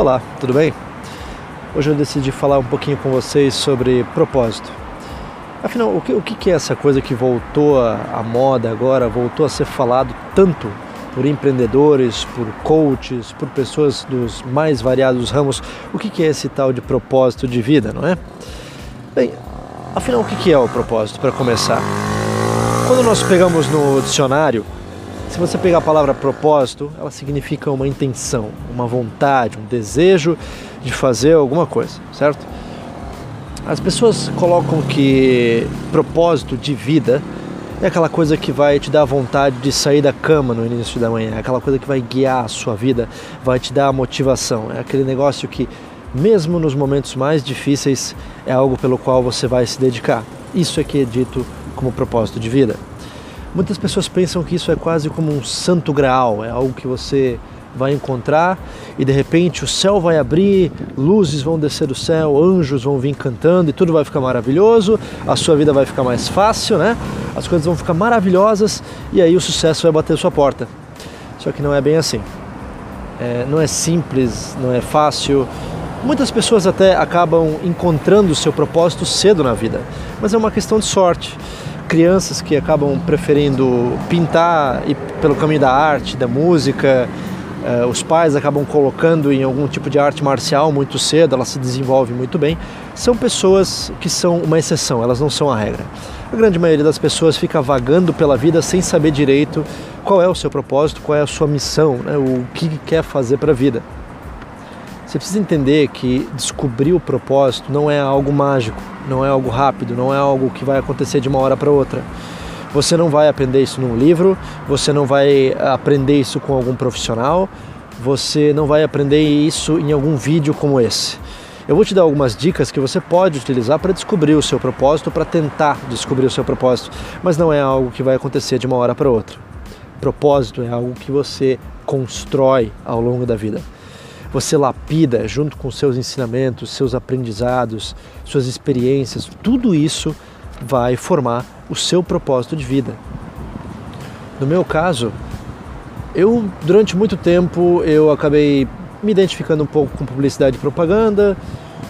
Olá, tudo bem? Hoje eu decidi falar um pouquinho com vocês sobre propósito. Afinal, o que, o que é essa coisa que voltou à moda agora, voltou a ser falado tanto por empreendedores, por coaches, por pessoas dos mais variados ramos? O que é esse tal de propósito de vida, não é? Bem, afinal, o que é o propósito, para começar? Quando nós pegamos no dicionário, se você pegar a palavra propósito, ela significa uma intenção, uma vontade, um desejo de fazer alguma coisa, certo? As pessoas colocam que propósito de vida é aquela coisa que vai te dar vontade de sair da cama no início da manhã, é aquela coisa que vai guiar a sua vida, vai te dar a motivação, é aquele negócio que, mesmo nos momentos mais difíceis, é algo pelo qual você vai se dedicar. Isso é que é dito como propósito de vida. Muitas pessoas pensam que isso é quase como um santo graal, é algo que você vai encontrar e de repente o céu vai abrir, luzes vão descer do céu, anjos vão vir cantando e tudo vai ficar maravilhoso, a sua vida vai ficar mais fácil, né? As coisas vão ficar maravilhosas e aí o sucesso vai bater sua porta. Só que não é bem assim. É, não é simples, não é fácil. Muitas pessoas até acabam encontrando o seu propósito cedo na vida, mas é uma questão de sorte crianças que acabam preferindo pintar e pelo caminho da arte, da música, uh, os pais acabam colocando em algum tipo de arte marcial muito cedo, ela se desenvolve muito bem, são pessoas que são uma exceção, elas não são a regra. A grande maioria das pessoas fica vagando pela vida sem saber direito qual é o seu propósito, qual é a sua missão, né, o que quer fazer para a vida. Você precisa entender que descobrir o propósito não é algo mágico, não é algo rápido, não é algo que vai acontecer de uma hora para outra. Você não vai aprender isso num livro, você não vai aprender isso com algum profissional, você não vai aprender isso em algum vídeo como esse. Eu vou te dar algumas dicas que você pode utilizar para descobrir o seu propósito, para tentar descobrir o seu propósito, mas não é algo que vai acontecer de uma hora para outra. Propósito é algo que você constrói ao longo da vida você lapida junto com seus ensinamentos, seus aprendizados, suas experiências, tudo isso vai formar o seu propósito de vida. No meu caso, eu durante muito tempo eu acabei me identificando um pouco com publicidade e propaganda,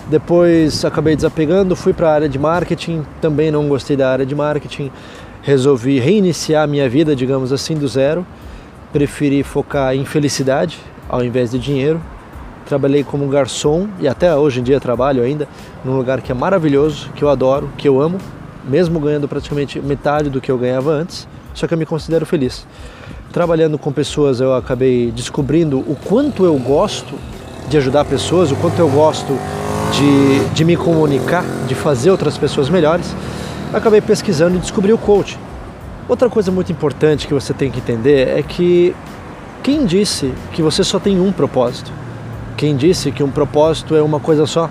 depois acabei desapegando, fui para a área de marketing, também não gostei da área de marketing, resolvi reiniciar minha vida, digamos assim, do zero, preferi focar em felicidade ao invés de dinheiro trabalhei como garçom e até hoje em dia trabalho ainda num lugar que é maravilhoso, que eu adoro, que eu amo, mesmo ganhando praticamente metade do que eu ganhava antes, só que eu me considero feliz. Trabalhando com pessoas, eu acabei descobrindo o quanto eu gosto de ajudar pessoas, o quanto eu gosto de, de me comunicar, de fazer outras pessoas melhores. Acabei pesquisando e descobri o coach. Outra coisa muito importante que você tem que entender é que quem disse que você só tem um propósito? Quem disse que um propósito é uma coisa só?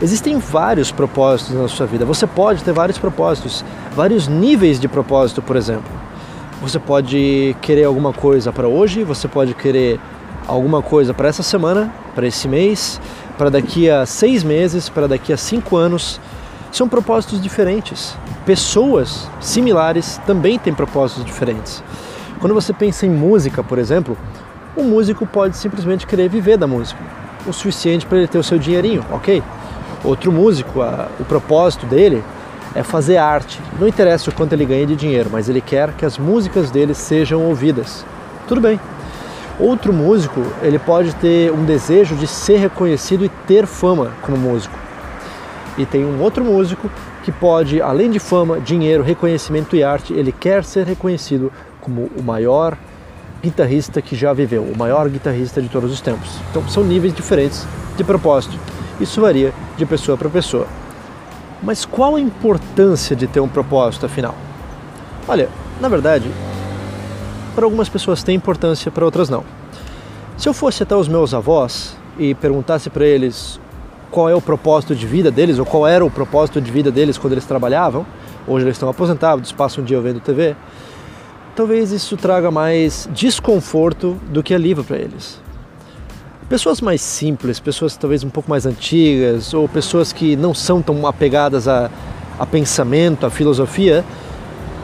Existem vários propósitos na sua vida. Você pode ter vários propósitos, vários níveis de propósito, por exemplo. Você pode querer alguma coisa para hoje, você pode querer alguma coisa para essa semana, para esse mês, para daqui a seis meses, para daqui a cinco anos. São propósitos diferentes. Pessoas similares também têm propósitos diferentes. Quando você pensa em música, por exemplo, um músico pode simplesmente querer viver da música, o suficiente para ele ter o seu dinheirinho, ok? Outro músico, a, o propósito dele é fazer arte. Não interessa o quanto ele ganha de dinheiro, mas ele quer que as músicas dele sejam ouvidas. Tudo bem. Outro músico, ele pode ter um desejo de ser reconhecido e ter fama como músico. E tem um outro músico que pode, além de fama, dinheiro, reconhecimento e arte, ele quer ser reconhecido como o maior guitarrista que já viveu, o maior guitarrista de todos os tempos. Então são níveis diferentes de propósito. Isso varia de pessoa para pessoa. Mas qual a importância de ter um propósito afinal? Olha, na verdade, para algumas pessoas tem importância, para outras não. Se eu fosse até os meus avós e perguntasse para eles qual é o propósito de vida deles, ou qual era o propósito de vida deles quando eles trabalhavam, hoje eles estão aposentados, passam um dia vendo TV, talvez isso traga mais desconforto do que alívio para eles. Pessoas mais simples, pessoas talvez um pouco mais antigas, ou pessoas que não são tão apegadas a, a pensamento, a filosofia,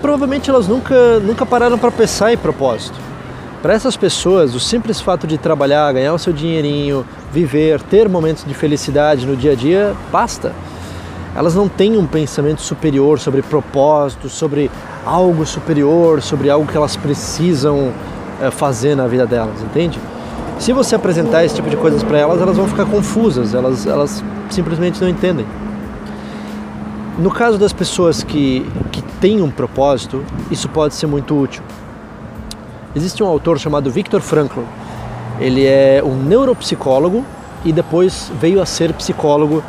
provavelmente elas nunca, nunca pararam para pensar em propósito. Para essas pessoas, o simples fato de trabalhar, ganhar o seu dinheirinho, viver, ter momentos de felicidade no dia a dia, basta. Elas não têm um pensamento superior sobre propósito, sobre algo superior, sobre algo que elas precisam é, fazer na vida delas, entende? Se você apresentar esse tipo de coisas para elas, elas vão ficar confusas, elas, elas simplesmente não entendem. No caso das pessoas que, que têm um propósito, isso pode ser muito útil. Existe um autor chamado Viktor Frankl. Ele é um neuropsicólogo e depois veio a ser psicólogo,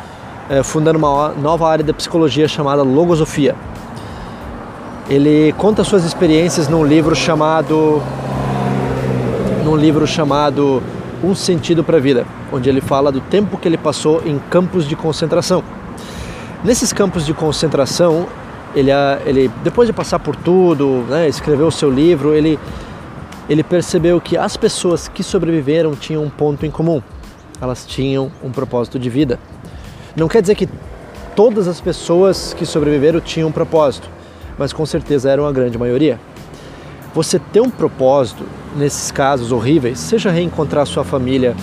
eh, fundando uma nova área da psicologia chamada logosofia. Ele conta suas experiências num livro chamado num livro chamado Um Sentido para a Vida, onde ele fala do tempo que ele passou em campos de concentração. Nesses campos de concentração, ele, ele depois de passar por tudo, né, escreveu o seu livro, ele, ele percebeu que as pessoas que sobreviveram tinham um ponto em comum. Elas tinham um propósito de vida. Não quer dizer que todas as pessoas que sobreviveram tinham um propósito, mas com certeza eram a grande maioria. Você ter um propósito nesses casos horríveis, seja reencontrar sua família,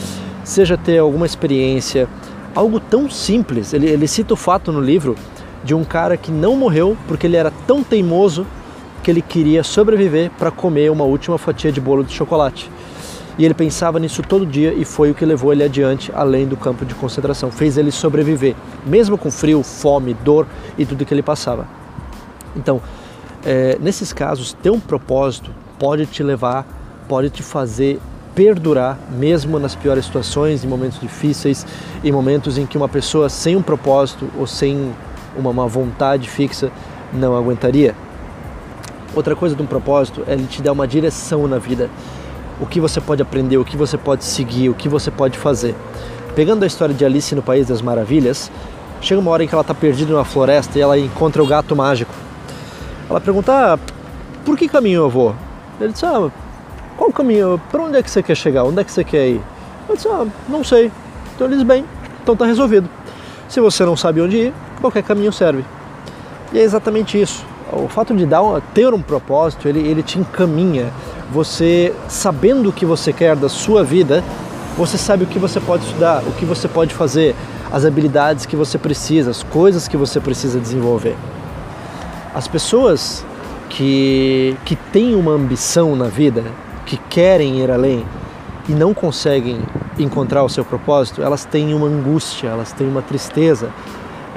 seja ter alguma experiência, algo tão simples. Ele, ele cita o fato no livro de um cara que não morreu porque ele era tão teimoso que ele queria sobreviver para comer uma última fatia de bolo de chocolate. E ele pensava nisso todo dia e foi o que levou ele adiante além do campo de concentração. Fez ele sobreviver, mesmo com frio, fome, dor e tudo que ele passava. Então, é, nesses casos, ter um propósito pode te levar pode te fazer perdurar mesmo nas piores situações, em momentos difíceis, em momentos em que uma pessoa sem um propósito ou sem uma, uma vontade fixa não aguentaria. Outra coisa de um propósito é ele te dar uma direção na vida. O que você pode aprender, o que você pode seguir, o que você pode fazer. Pegando a história de Alice no País das Maravilhas, chega uma hora em que ela está perdida numa floresta e ela encontra o gato mágico. Ela pergunta: ah, por que caminho eu vou? Ele diz: ah, qual caminho? Para onde é que você quer chegar? Onde é que você quer ir? Eu disse, ah, não sei. Então eles, bem, então está resolvido. Se você não sabe onde ir, qualquer caminho serve. E é exatamente isso. O fato de dar, ter um propósito, ele, ele te encaminha. Você, sabendo o que você quer da sua vida, você sabe o que você pode estudar, o que você pode fazer, as habilidades que você precisa, as coisas que você precisa desenvolver. As pessoas que, que têm uma ambição na vida, que querem ir além e não conseguem encontrar o seu propósito, elas têm uma angústia, elas têm uma tristeza,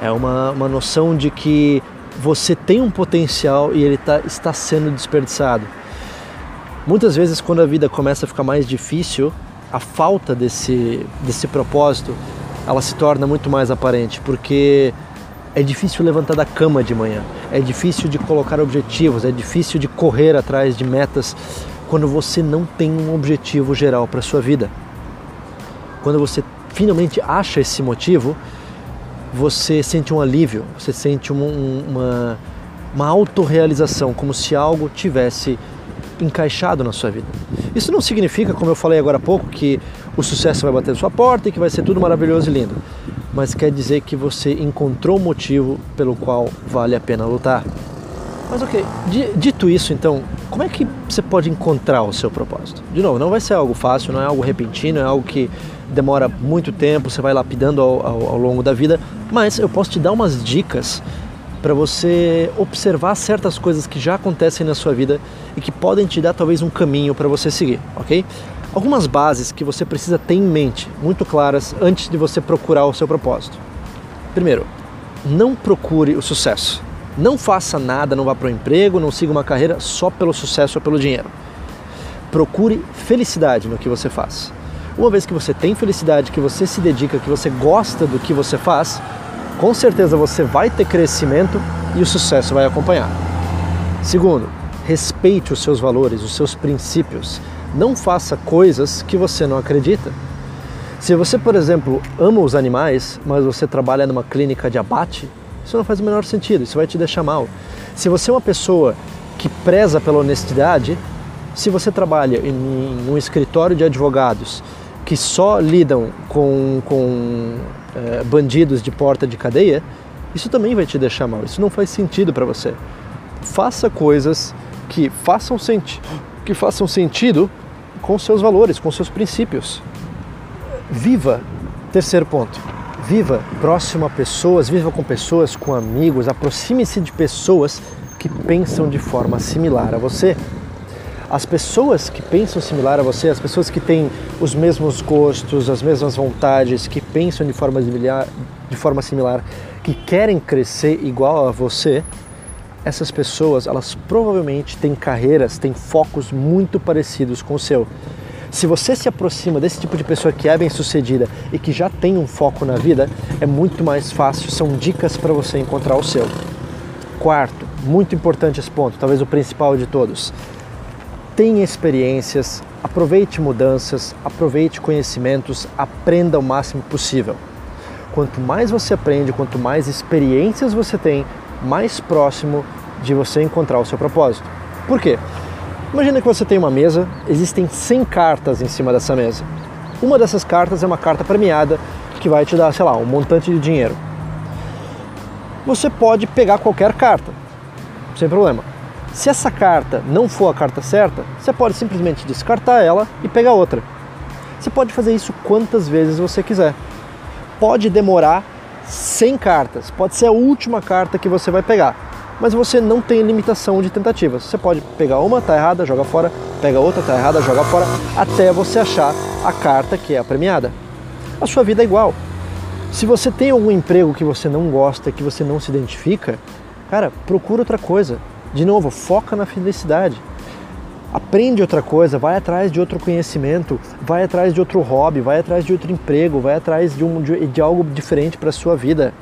é uma, uma noção de que você tem um potencial e ele tá, está sendo desperdiçado. Muitas vezes, quando a vida começa a ficar mais difícil, a falta desse, desse propósito ela se torna muito mais aparente, porque é difícil levantar da cama de manhã, é difícil de colocar objetivos, é difícil de correr atrás de metas quando você não tem um objetivo geral para sua vida. Quando você finalmente acha esse motivo, você sente um alívio, você sente uma, uma, uma autorrealização, como se algo tivesse encaixado na sua vida. Isso não significa, como eu falei agora há pouco, que o sucesso vai bater na sua porta e que vai ser tudo maravilhoso e lindo, mas quer dizer que você encontrou o motivo pelo qual vale a pena lutar. Mas ok, dito isso então, como é que você pode encontrar o seu propósito? De novo, não vai ser algo fácil, não é algo repentino, é algo que demora muito tempo, você vai lapidando ao, ao, ao longo da vida, mas eu posso te dar umas dicas para você observar certas coisas que já acontecem na sua vida e que podem te dar talvez um caminho para você seguir, ok? Algumas bases que você precisa ter em mente, muito claras, antes de você procurar o seu propósito. Primeiro, não procure o sucesso. Não faça nada, não vá para o emprego, não siga uma carreira só pelo sucesso ou pelo dinheiro. Procure felicidade no que você faz. Uma vez que você tem felicidade, que você se dedica, que você gosta do que você faz, com certeza você vai ter crescimento e o sucesso vai acompanhar. Segundo, respeite os seus valores, os seus princípios. Não faça coisas que você não acredita. Se você, por exemplo, ama os animais, mas você trabalha numa clínica de abate, isso não faz o menor sentido, isso vai te deixar mal. Se você é uma pessoa que preza pela honestidade, se você trabalha em, um escritório de advogados que só lidam com, com é, bandidos de porta de cadeia, isso também vai te deixar mal. Isso não faz sentido para você. Faça coisas que façam, senti que façam sentido com seus valores, com seus princípios. Viva, terceiro ponto, viva próximo a pessoas, viva com pessoas, com amigos, aproxime-se de pessoas que pensam de forma similar a você. As pessoas que pensam similar a você, as pessoas que têm os mesmos gostos, as mesmas vontades, que pensam de forma similar, de forma similar que querem crescer igual a você, essas pessoas, elas provavelmente têm carreiras, têm focos muito parecidos com o seu. Se você se aproxima desse tipo de pessoa que é bem sucedida e que já tem um foco na vida, é muito mais fácil, são dicas para você encontrar o seu. Quarto, muito importante esse ponto, talvez o principal de todos. Tenha experiências, aproveite mudanças, aproveite conhecimentos, aprenda o máximo possível. Quanto mais você aprende, quanto mais experiências você tem, mais próximo de você encontrar o seu propósito. Por quê? Imagina que você tem uma mesa, existem 100 cartas em cima dessa mesa. Uma dessas cartas é uma carta premiada que vai te dar, sei lá, um montante de dinheiro. Você pode pegar qualquer carta, sem problema. Se essa carta não for a carta certa, você pode simplesmente descartar ela e pegar outra. Você pode fazer isso quantas vezes você quiser. Pode demorar 100 cartas. Pode ser a última carta que você vai pegar, mas você não tem limitação de tentativas. Você pode pegar uma, tá errada, joga fora, pega outra, tá errada, joga fora, até você achar a carta que é a premiada. A sua vida é igual. Se você tem algum emprego que você não gosta, que você não se identifica, cara, procura outra coisa. De novo, foca na felicidade aprende outra coisa, vai atrás de outro conhecimento, vai atrás de outro hobby, vai atrás de outro emprego, vai atrás de, um, de, de algo diferente para sua vida.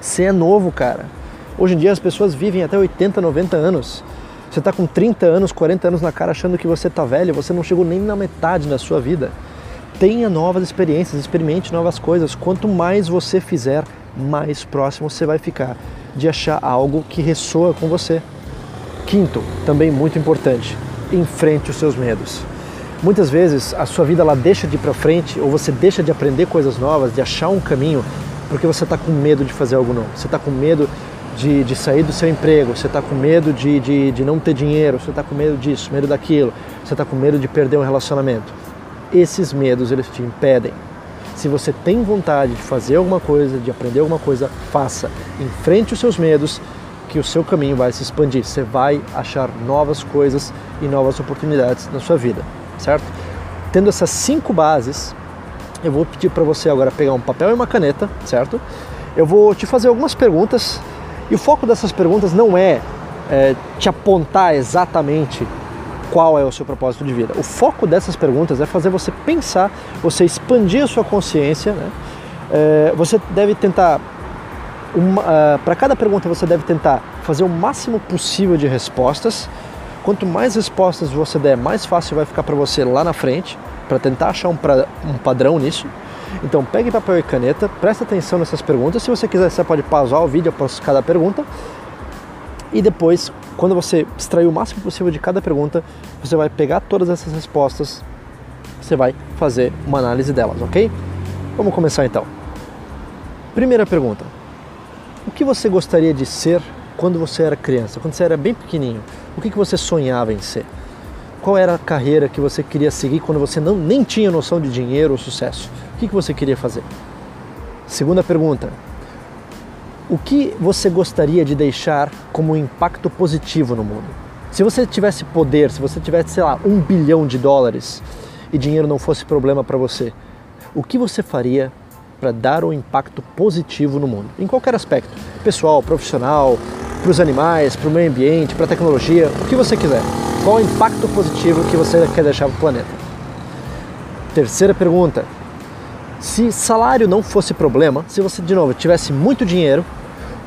Você é novo, cara. Hoje em dia as pessoas vivem até 80, 90 anos. Você está com 30 anos, 40 anos na cara achando que você está velho, você não chegou nem na metade da sua vida. Tenha novas experiências, experimente novas coisas. Quanto mais você fizer, mais próximo você vai ficar de achar algo que ressoa com você. Quinto, também muito importante, enfrente os seus medos. Muitas vezes a sua vida ela deixa de ir para frente ou você deixa de aprender coisas novas, de achar um caminho, porque você está com medo de fazer algo novo. Você está com medo de, de, sair do seu emprego, você está com medo de, de, de não ter dinheiro, você está com medo disso, medo daquilo, você está com medo de perder um relacionamento. Esses medos eles te impedem. Se você tem vontade de fazer alguma coisa, de aprender alguma coisa, faça. Enfrente os seus medos que o seu caminho vai se expandir. Você vai achar novas coisas e novas oportunidades na sua vida, certo? Tendo essas cinco bases, eu vou pedir para você agora pegar um papel e uma caneta, certo? Eu vou te fazer algumas perguntas e o foco dessas perguntas não é, é te apontar exatamente qual é o seu propósito de vida. O foco dessas perguntas é fazer você pensar, você expandir a sua consciência. Né? É, você deve tentar uh, ah, para cada pergunta você deve tentar fazer o máximo possível de respostas. Quanto mais respostas você der, mais fácil vai ficar para você lá na frente, para tentar achar um, pra, um padrão nisso. Então pegue papel e caneta, preste atenção nessas perguntas. Se você quiser, você pode pausar o vídeo após cada pergunta. E depois, quando você extrair o máximo possível de cada pergunta, você vai pegar todas essas respostas, você vai fazer uma análise delas, ok? Vamos começar então. Primeira pergunta: o que você gostaria de ser quando você era criança, quando você era bem pequenininho? O que, que você sonhava em ser? Qual era a carreira que você queria seguir quando você não, nem tinha noção de dinheiro ou sucesso? O que, que você queria fazer? Segunda pergunta: o que você gostaria de deixar como impacto positivo no mundo? Se você tivesse poder, se você tivesse, sei lá, um bilhão de dólares e dinheiro não fosse problema para você, o que você faria para dar um impacto positivo no mundo, em qualquer aspecto, pessoal, profissional, para os animais, para o meio ambiente, para a tecnologia, o que você quiser. Qual o impacto positivo que você quer deixar para o planeta? Terceira pergunta: se salário não fosse problema, se você de novo tivesse muito dinheiro,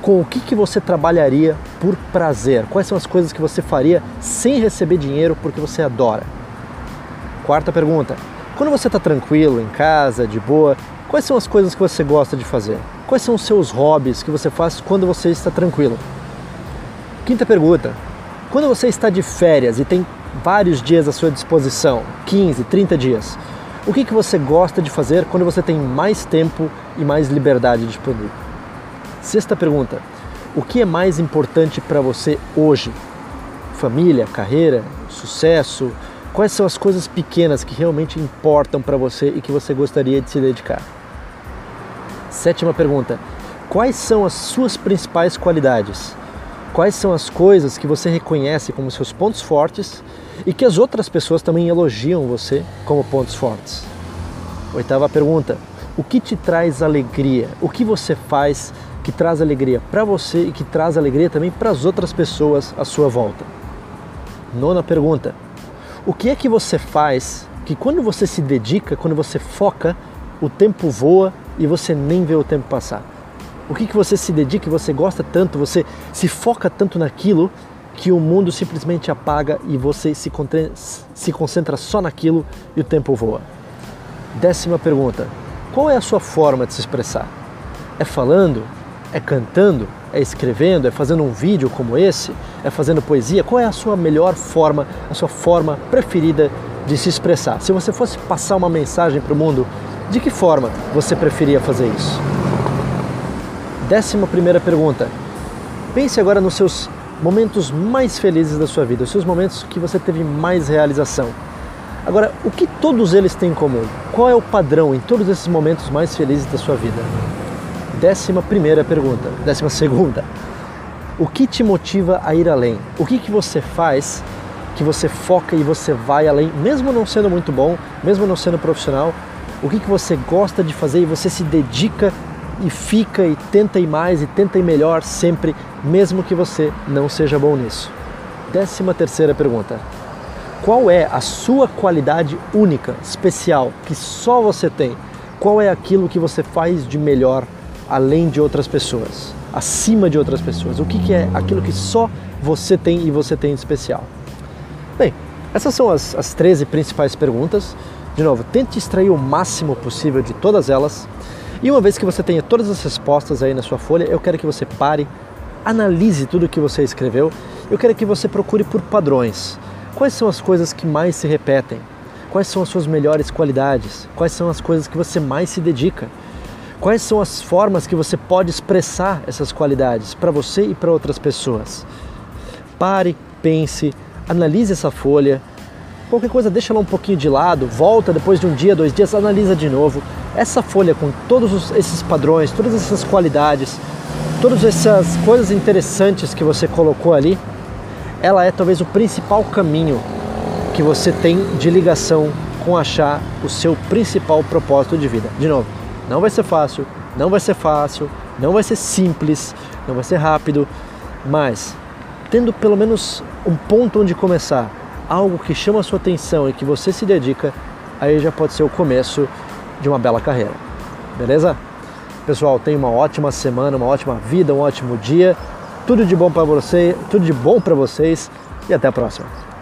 com o que, que você trabalharia por prazer? Quais são as coisas que você faria sem receber dinheiro porque você adora? Quarta pergunta: quando você está tranquilo em casa, de boa, Quais são as coisas que você gosta de fazer? Quais são os seus hobbies que você faz quando você está tranquilo? Quinta pergunta: quando você está de férias e tem vários dias à sua disposição 15, 30 dias o que, que você gosta de fazer quando você tem mais tempo e mais liberdade disponível? Sexta pergunta: o que é mais importante para você hoje? Família, carreira, sucesso, Quais são as coisas pequenas que realmente importam para você e que você gostaria de se dedicar? Sétima pergunta: Quais são as suas principais qualidades? Quais são as coisas que você reconhece como seus pontos fortes e que as outras pessoas também elogiam você como pontos fortes? Oitava pergunta: O que te traz alegria? O que você faz que traz alegria para você e que traz alegria também para as outras pessoas à sua volta? Nona pergunta: O que é que você faz que quando você se dedica, quando você foca, o tempo voa e você nem vê o tempo passar? O que, que você se dedica você gosta tanto, você se foca tanto naquilo que o mundo simplesmente apaga e você se, se concentra só naquilo e o tempo voa? Décima pergunta: qual é a sua forma de se expressar? É falando? É cantando? É escrevendo? É fazendo um vídeo como esse? É fazendo poesia? Qual é a sua melhor forma, a sua forma preferida de se expressar? Se você fosse passar uma mensagem para o mundo, de que forma você preferia fazer isso? Décima primeira pergunta. Pense agora nos seus momentos mais felizes da sua vida, os seus momentos que você teve mais realização. Agora, o que todos eles têm em comum? Qual é o padrão em todos esses momentos mais felizes da sua vida? Décima primeira pergunta. Décima segunda. O que te motiva a ir além? O que, que você faz que você foca e você vai além, mesmo não sendo muito bom, mesmo não sendo profissional? O que, que você gosta de fazer e você se dedica e fica e tenta ir mais e tenta ir melhor sempre, mesmo que você não seja bom nisso. Décima terceira pergunta. Qual é a sua qualidade única, especial, que só você tem? Qual é aquilo que você faz de melhor além de outras pessoas, acima de outras pessoas? O que, que é aquilo que só você tem e você tem de especial? Bem, essas são as, as 13 principais perguntas. De novo, tente extrair o máximo possível de todas elas e uma vez que você tenha todas as respostas aí na sua folha, eu quero que você pare, analise tudo o que você escreveu. Eu quero que você procure por padrões. Quais são as coisas que mais se repetem? Quais são as suas melhores qualidades? Quais são as coisas que você mais se dedica? Quais são as formas que você pode expressar essas qualidades para você e para outras pessoas? Pare, pense, analise essa folha. Qualquer coisa, deixa ela um pouquinho de lado, volta depois de um dia, dois dias, analisa de novo essa folha com todos esses padrões, todas essas qualidades, todas essas coisas interessantes que você colocou ali, ela é talvez o principal caminho que você tem de ligação com achar o seu principal propósito de vida. De novo, não vai ser fácil, não vai ser fácil, não vai ser simples, não vai ser rápido, mas tendo pelo menos um ponto onde começar, algo que chama a sua atenção e que você se dedica, aí já pode ser o começo de uma bela carreira. Beleza? Pessoal, tenha uma ótima semana, uma ótima vida, um ótimo dia. Tudo de bom para você, tudo de bom para vocês e até a próxima.